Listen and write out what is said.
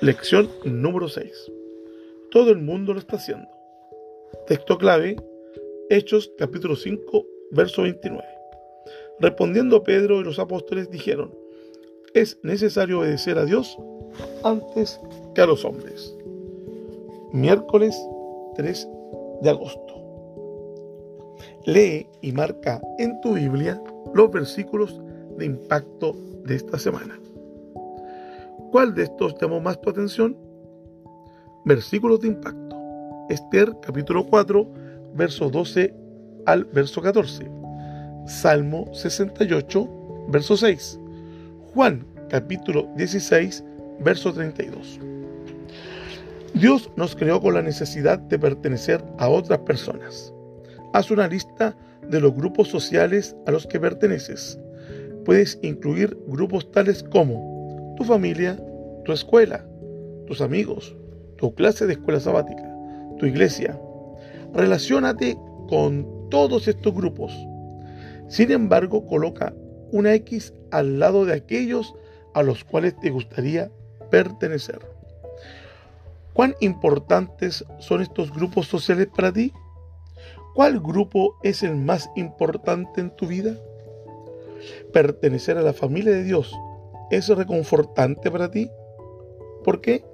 Lección número 6. Todo el mundo lo está haciendo. Texto clave, Hechos capítulo 5, verso 29. Respondiendo Pedro y los apóstoles dijeron, es necesario obedecer a Dios antes que a los hombres. Miércoles 3 de agosto. Lee y marca en tu Biblia los versículos de impacto de esta semana. ¿Cuál de estos llamó más tu atención? Versículos de impacto. Esther capítulo 4, verso 12 al verso 14. Salmo 68, verso 6. Juan capítulo 16, verso 32. Dios nos creó con la necesidad de pertenecer a otras personas. Haz una lista de los grupos sociales a los que perteneces. Puedes incluir grupos tales como tu familia, tu escuela, tus amigos, tu clase de escuela sabática, tu iglesia. Relaciónate con todos estos grupos. Sin embargo, coloca una X al lado de aquellos a los cuales te gustaría pertenecer. ¿Cuán importantes son estos grupos sociales para ti? ¿Cuál grupo es el más importante en tu vida? ¿Pertenecer a la familia de Dios es reconfortante para ti? ¿Por qué?